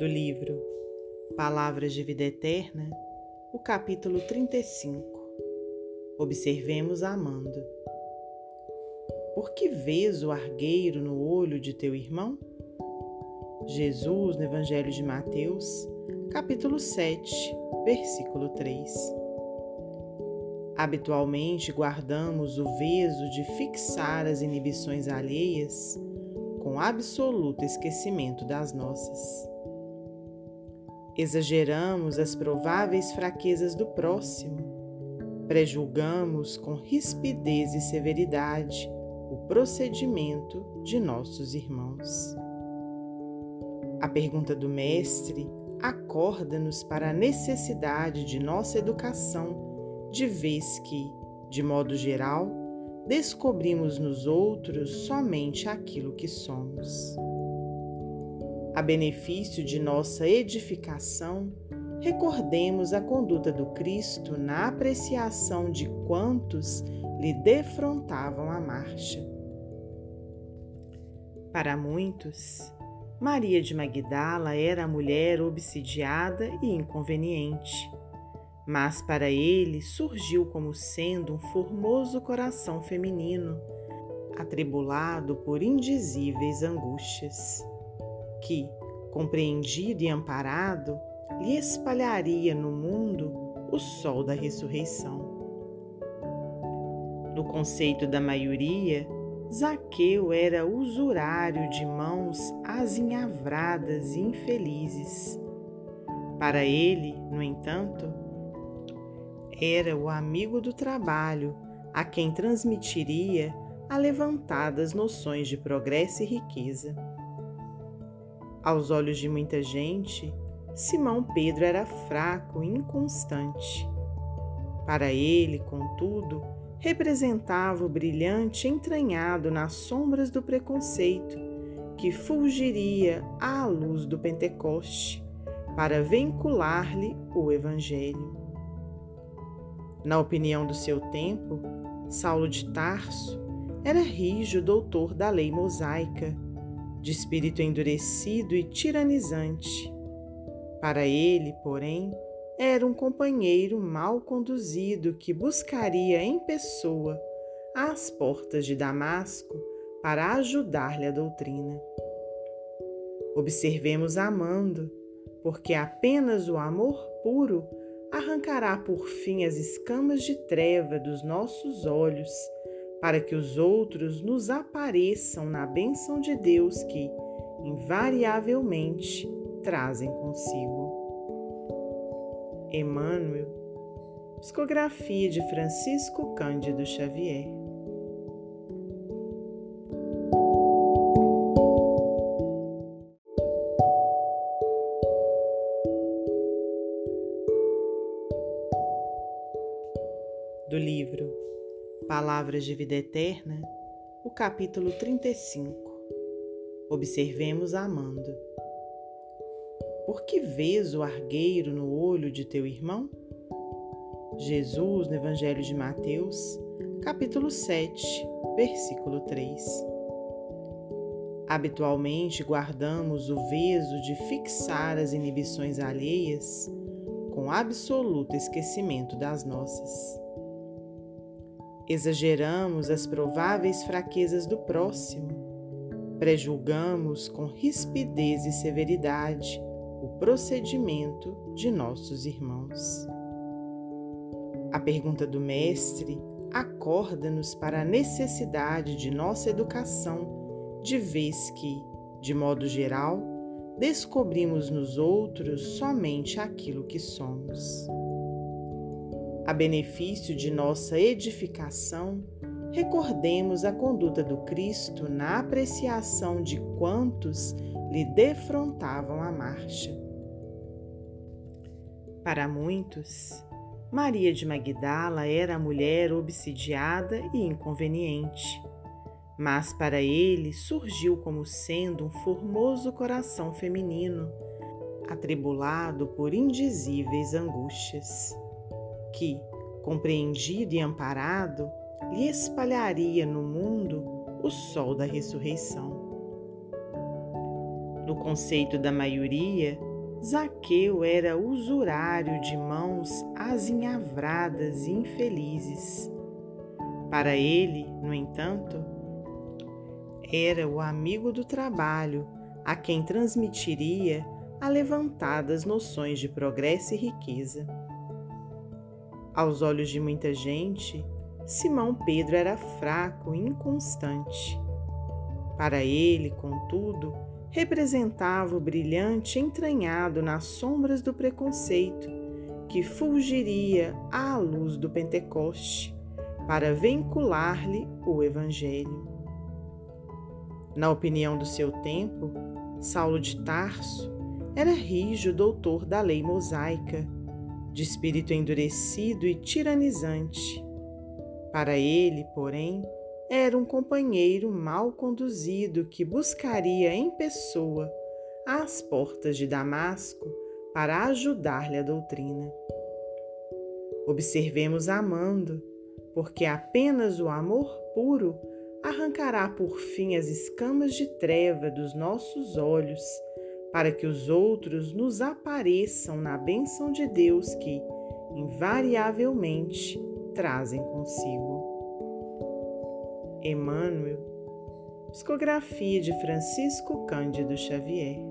do livro Palavras de Vida Eterna, o capítulo 35. Observemos amando. Por que vês o argueiro no olho de teu irmão? Jesus, no Evangelho de Mateus, capítulo 7, versículo 3. Habitualmente guardamos o veso de fixar as inibições alheias com absoluto esquecimento das nossas. Exageramos as prováveis fraquezas do próximo, prejulgamos com rispidez e severidade o procedimento de nossos irmãos. A pergunta do Mestre acorda-nos para a necessidade de nossa educação de vez que, de modo geral, descobrimos nos outros somente aquilo que somos. A benefício de nossa edificação, recordemos a conduta do Cristo na apreciação de quantos lhe defrontavam a marcha. Para muitos, Maria de Magdala era a mulher obsidiada e inconveniente mas para ele surgiu como sendo um formoso coração feminino, atribulado por indizíveis angústias, que, compreendido e amparado, lhe espalharia no mundo o sol da ressurreição. No conceito da maioria, Zaqueu era usurário de mãos azinhavradas e infelizes. Para ele, no entanto, era o amigo do trabalho a quem transmitiria alevantadas noções de progresso e riqueza. Aos olhos de muita gente, Simão Pedro era fraco e inconstante. Para ele, contudo, representava o brilhante entranhado nas sombras do preconceito que fulgiria à luz do Pentecoste para vincular-lhe o Evangelho. Na opinião do seu tempo, Saulo de Tarso era rijo doutor da lei mosaica, de espírito endurecido e tiranizante. Para ele, porém, era um companheiro mal conduzido que buscaria em pessoa às portas de Damasco para ajudar-lhe a doutrina. Observemos amando, porque apenas o amor puro arrancará por fim as escamas de treva dos nossos olhos, para que os outros nos apareçam na bênção de Deus que, invariavelmente, trazem consigo. Emmanuel, psicografia de Francisco Cândido Xavier. do livro Palavras de Vida Eterna, o capítulo 35. Observemos amando. Por que vês o argueiro no olho de teu irmão? Jesus, no Evangelho de Mateus, capítulo 7, versículo 3. Habitualmente guardamos o veso de fixar as inibições alheias com absoluto esquecimento das nossas. Exageramos as prováveis fraquezas do próximo, prejulgamos com rispidez e severidade o procedimento de nossos irmãos. A pergunta do Mestre acorda-nos para a necessidade de nossa educação, de vez que, de modo geral, descobrimos nos outros somente aquilo que somos a benefício de nossa edificação, recordemos a conduta do Cristo na apreciação de quantos lhe defrontavam a marcha. Para muitos, Maria de Magdala era a mulher obsidiada e inconveniente, mas para ele surgiu como sendo um formoso coração feminino, atribulado por indizíveis angústias que, compreendido e amparado, lhe espalharia no mundo o sol da ressurreição. No conceito da maioria, Zaqueu era usurário de mãos azinhavradas e infelizes. Para ele, no entanto, era o amigo do trabalho a quem transmitiria alevantadas noções de progresso e riqueza. Aos olhos de muita gente, Simão Pedro era fraco e inconstante. Para ele, contudo, representava o brilhante entranhado nas sombras do preconceito que fulgiria à luz do Pentecoste para vincular-lhe o Evangelho. Na opinião do seu tempo, Saulo de Tarso era rijo doutor da lei mosaica, de espírito endurecido e tiranizante. Para ele, porém, era um companheiro mal conduzido que buscaria em pessoa às portas de Damasco para ajudar-lhe a doutrina. Observemos amando, porque apenas o amor puro arrancará por fim as escamas de treva dos nossos olhos, para que os outros nos apareçam na bênção de Deus que, invariavelmente, trazem consigo. Emmanuel, psicografia de Francisco Cândido Xavier.